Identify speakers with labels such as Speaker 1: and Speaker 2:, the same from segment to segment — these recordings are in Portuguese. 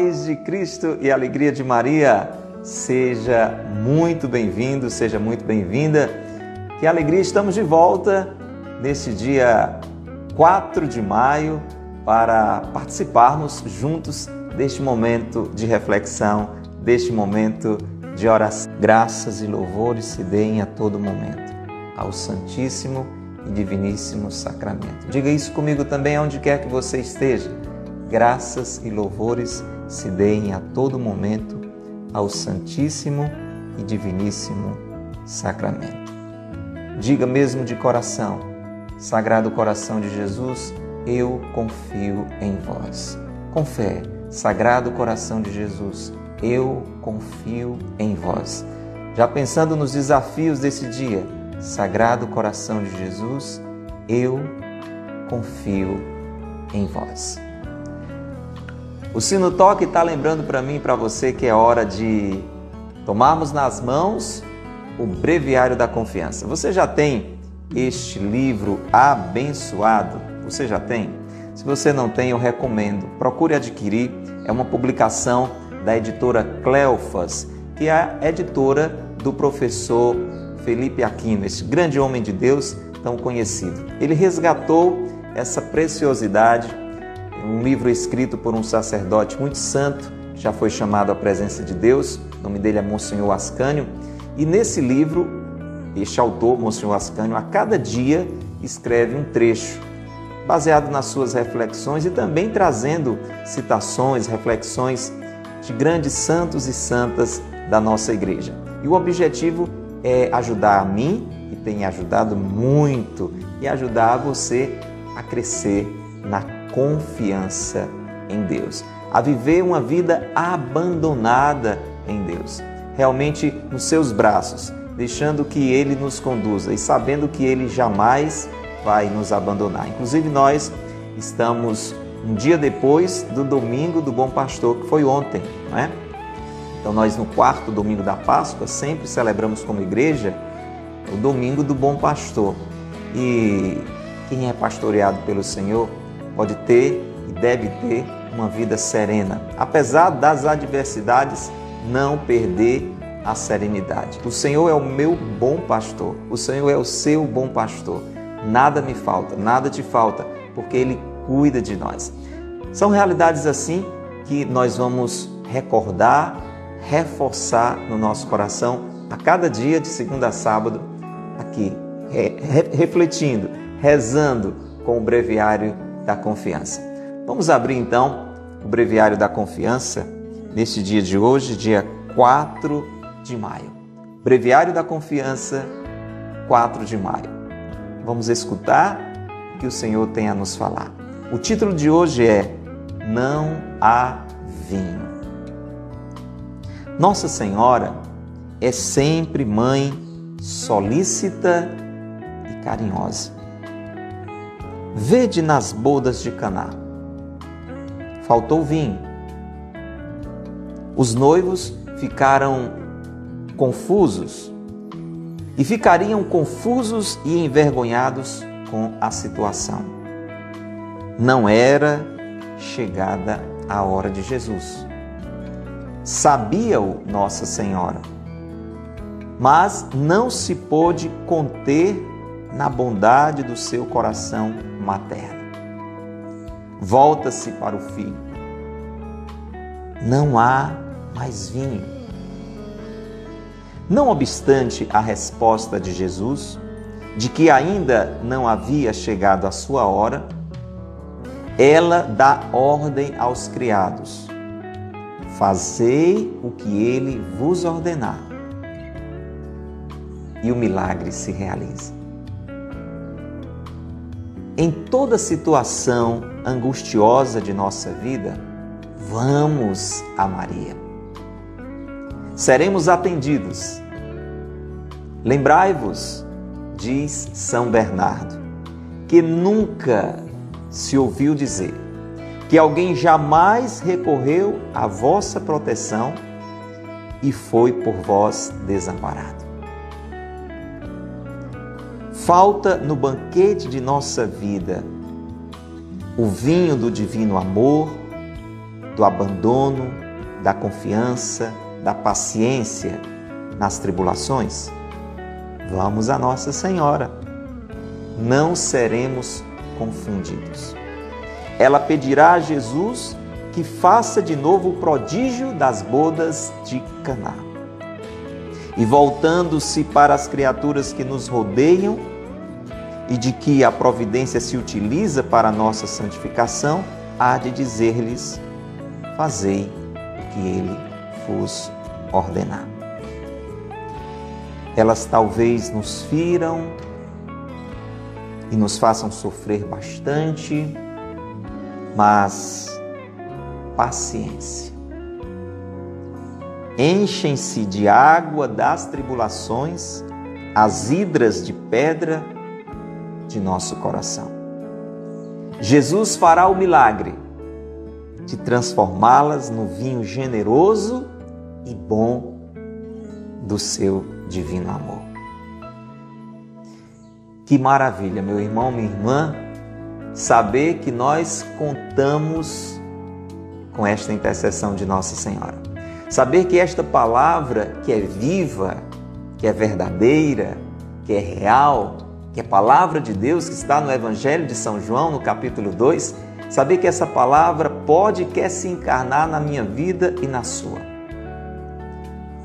Speaker 1: paz de Cristo e alegria de Maria. Seja muito bem-vindo, seja muito bem-vinda. Que alegria, estamos de volta neste dia 4 de maio para participarmos juntos deste momento de reflexão, deste momento de oração. Graças e louvores se deem a todo momento ao Santíssimo e Diviníssimo Sacramento. Diga isso comigo também, onde quer que você esteja graças e louvores se deem a todo momento ao Santíssimo e Diviníssimo Sacramento. Diga mesmo de coração, Sagrado Coração de Jesus, eu confio em vós. Com fé, Sagrado Coração de Jesus, eu confio em vós. Já pensando nos desafios desse dia, Sagrado Coração de Jesus, eu confio em vós. O sino toque está lembrando para mim e para você que é hora de tomarmos nas mãos o Breviário da Confiança. Você já tem este livro abençoado? Você já tem? Se você não tem, eu recomendo. Procure adquirir. É uma publicação da editora Cleofas, que é a editora do professor Felipe Aquino, esse grande homem de Deus tão conhecido. Ele resgatou essa preciosidade um livro escrito por um sacerdote muito santo, que já foi chamado à presença de Deus, o nome dele é Monsenhor Ascânio, e nesse livro, este autor, Monsenhor Ascânio, a cada dia escreve um trecho baseado nas suas reflexões e também trazendo citações, reflexões de grandes santos e santas da nossa igreja. E o objetivo é ajudar a mim, e tem ajudado muito, e ajudar você a crescer na confiança em Deus, a viver uma vida abandonada em Deus, realmente nos seus braços, deixando que Ele nos conduza e sabendo que Ele jamais vai nos abandonar. Inclusive, nós estamos um dia depois do domingo do Bom Pastor, que foi ontem, não é? Então, nós no quarto domingo da Páscoa sempre celebramos como igreja o domingo do Bom Pastor. E quem é pastoreado pelo Senhor pode ter e deve ter uma vida serena. Apesar das adversidades, não perder a serenidade. O Senhor é o meu bom pastor, o Senhor é o seu bom pastor. Nada me falta, nada te falta, porque Ele cuida de nós. São realidades assim que nós vamos recordar, reforçar no nosso coração a cada dia, de segunda a sábado, aqui, refletindo, rezando com o breviário da confiança. Vamos abrir então o breviário da confiança neste dia de hoje, dia 4 de maio. Breviário da confiança, 4 de maio. Vamos escutar o que o Senhor tem a nos falar. O título de hoje é Não há vinho. Nossa Senhora é sempre mãe solícita e carinhosa. Vede nas bodas de Caná. Faltou vinho. Os noivos ficaram confusos e ficariam confusos e envergonhados com a situação. Não era chegada a hora de Jesus. Sabia-o Nossa Senhora, mas não se pôde conter na bondade do seu coração materno. Volta-se para o filho. Não há mais vinho. Não obstante a resposta de Jesus, de que ainda não havia chegado a sua hora, ela dá ordem aos criados: Fazei o que ele vos ordenar. E o milagre se realiza em toda situação angustiosa de nossa vida, vamos a Maria. Seremos atendidos. Lembrai-vos, diz São Bernardo, que nunca se ouviu dizer que alguém jamais recorreu à vossa proteção e foi por vós desamparado. Falta no banquete de nossa vida o vinho do divino amor, do abandono, da confiança, da paciência nas tribulações? Vamos a Nossa Senhora. Não seremos confundidos. Ela pedirá a Jesus que faça de novo o prodígio das bodas de Caná. E voltando-se para as criaturas que nos rodeiam e de que a providência se utiliza para a nossa santificação, há de dizer-lhes: Fazei o que ele vos ordenar. Elas talvez nos firam e nos façam sofrer bastante, mas paciência. Enchem-se de água das tribulações as hidras de pedra de nosso coração. Jesus fará o milagre de transformá-las no vinho generoso e bom do seu divino amor. Que maravilha, meu irmão, minha irmã, saber que nós contamos com esta intercessão de Nossa Senhora. Saber que esta palavra, que é viva, que é verdadeira, que é real, que é palavra de Deus, que está no Evangelho de São João, no capítulo 2, saber que essa palavra pode e quer se encarnar na minha vida e na sua.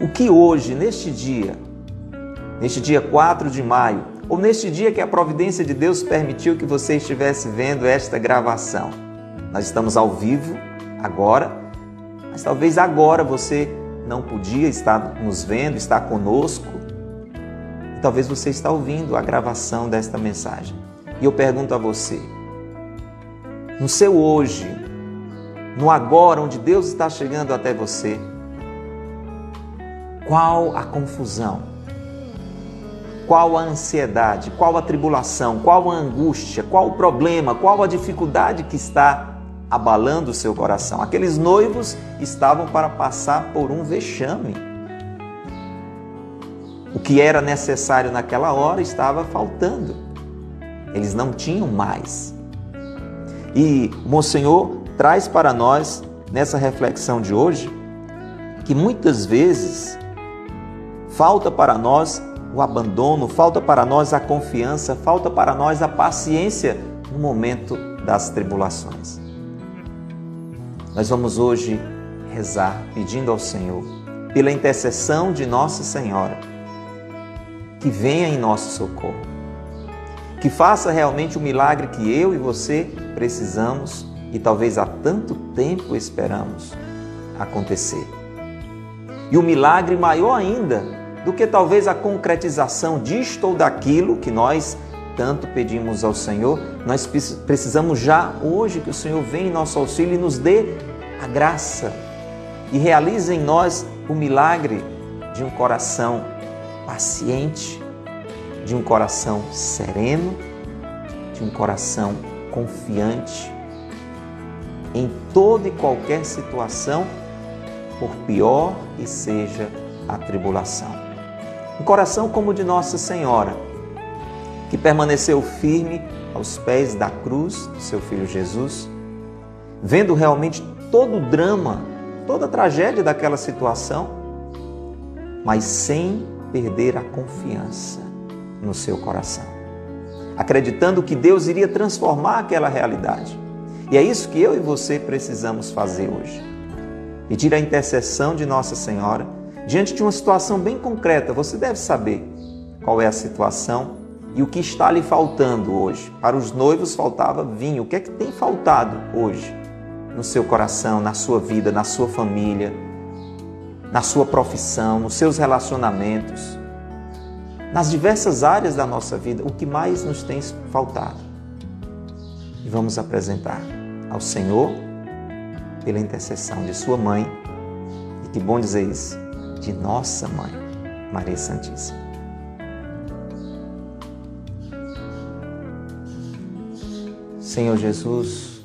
Speaker 1: O que hoje, neste dia, neste dia 4 de maio, ou neste dia que a providência de Deus permitiu que você estivesse vendo esta gravação, nós estamos ao vivo agora, mas talvez agora você não podia estar nos vendo, estar conosco. Talvez você está ouvindo a gravação desta mensagem. E eu pergunto a você, no seu hoje, no agora, onde Deus está chegando até você, qual a confusão? Qual a ansiedade? Qual a tribulação? Qual a angústia? Qual o problema? Qual a dificuldade que está abalando o seu coração. Aqueles noivos estavam para passar por um vexame. O que era necessário naquela hora estava faltando. Eles não tinham mais. E Monsenhor traz para nós, nessa reflexão de hoje, que muitas vezes falta para nós o abandono, falta para nós a confiança, falta para nós a paciência no momento das tribulações. Nós vamos hoje rezar pedindo ao Senhor, pela intercessão de Nossa Senhora, que venha em nosso socorro, que faça realmente o milagre que eu e você precisamos e talvez há tanto tempo esperamos acontecer. E o milagre maior ainda do que talvez a concretização disto ou daquilo que nós tanto pedimos ao Senhor, nós precisamos já hoje que o Senhor venha em nosso auxílio e nos dê a graça e realize em nós o milagre de um coração paciente, de um coração sereno, de um coração confiante em toda e qualquer situação, por pior que seja a tribulação. Um coração como o de Nossa Senhora que permaneceu firme aos pés da cruz do seu filho Jesus, vendo realmente todo o drama, toda a tragédia daquela situação, mas sem perder a confiança no seu coração, acreditando que Deus iria transformar aquela realidade. E é isso que eu e você precisamos fazer hoje. Pedir a intercessão de Nossa Senhora diante de uma situação bem concreta. Você deve saber qual é a situação e o que está lhe faltando hoje? Para os noivos faltava vinho. O que é que tem faltado hoje no seu coração, na sua vida, na sua família, na sua profissão, nos seus relacionamentos, nas diversas áreas da nossa vida? O que mais nos tem faltado? E vamos apresentar ao Senhor pela intercessão de sua mãe. E que bom dizer isso, de nossa mãe, Maria Santíssima. Senhor Jesus,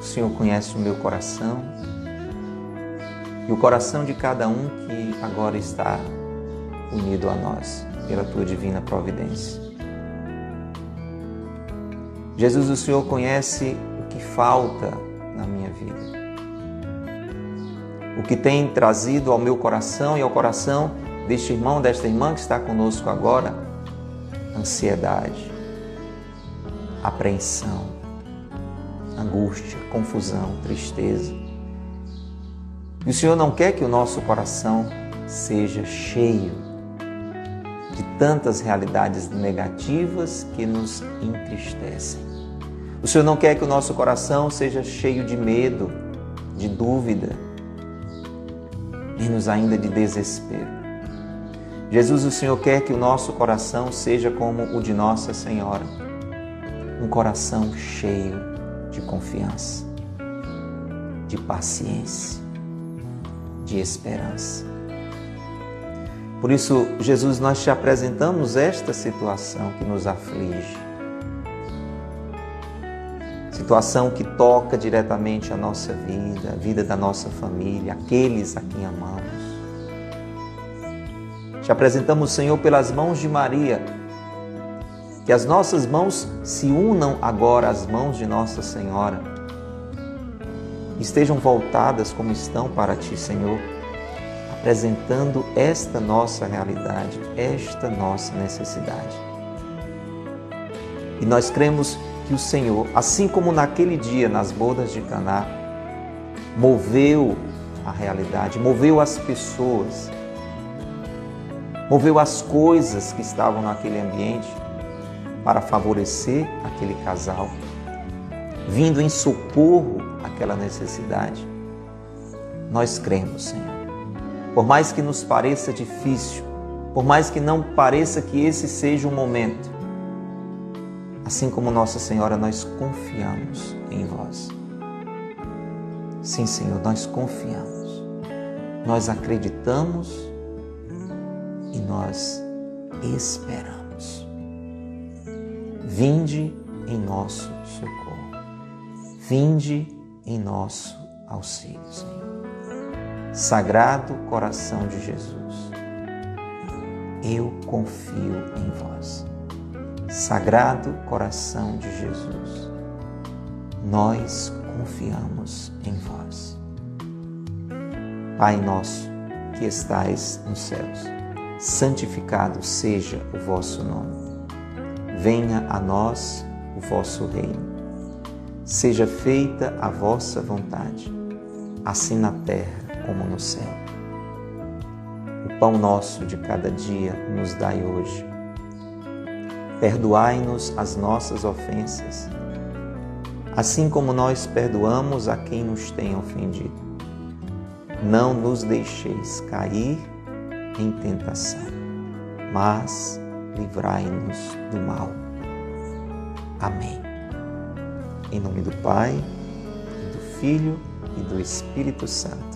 Speaker 1: o Senhor conhece o meu coração e o coração de cada um que agora está unido a nós pela tua divina providência. Jesus, o Senhor conhece o que falta na minha vida. o que tem trazido ao meu coração e ao coração deste irmão, desta irmã que está conosco agora, ansiedade, apreensão, angústia, confusão, tristeza. E o Senhor não quer que o nosso coração seja cheio de tantas realidades negativas que nos entristecem. O Senhor não quer que o nosso coração seja cheio de medo, de dúvida, menos ainda de desespero. Jesus, o Senhor quer que o nosso coração seja como o de Nossa Senhora, um coração cheio de confiança, de paciência, de esperança. Por isso, Jesus, nós te apresentamos esta situação que nos aflige. Situação que toca diretamente a nossa vida, a vida da nossa família, aqueles a quem amamos. Te apresentamos, Senhor, pelas mãos de Maria, que as nossas mãos se unam agora às mãos de Nossa Senhora. Estejam voltadas como estão para Ti, Senhor, apresentando esta nossa realidade, esta nossa necessidade. E nós cremos que o Senhor, assim como naquele dia nas bodas de Caná, moveu a realidade, moveu as pessoas, moveu as coisas que estavam naquele ambiente para favorecer aquele casal, vindo em socorro àquela necessidade. Nós cremos, Senhor. Por mais que nos pareça difícil, por mais que não pareça que esse seja o momento, assim como Nossa Senhora, nós confiamos em vós. Sim, Senhor, nós confiamos, nós acreditamos e nós esperamos. Vinde em nosso socorro. Vinde em nosso auxílio, Senhor. Sagrado coração de Jesus, eu confio em vós. Sagrado coração de Jesus, nós confiamos em vós. Pai nosso que estais nos céus, santificado seja o vosso nome venha a nós o vosso reino. Seja feita a vossa vontade, assim na terra como no céu. O pão nosso de cada dia nos dai hoje. Perdoai-nos as nossas ofensas, assim como nós perdoamos a quem nos tem ofendido. Não nos deixeis cair em tentação, mas livrai-nos do mal. Amém. Em nome do Pai, e do Filho e do Espírito Santo.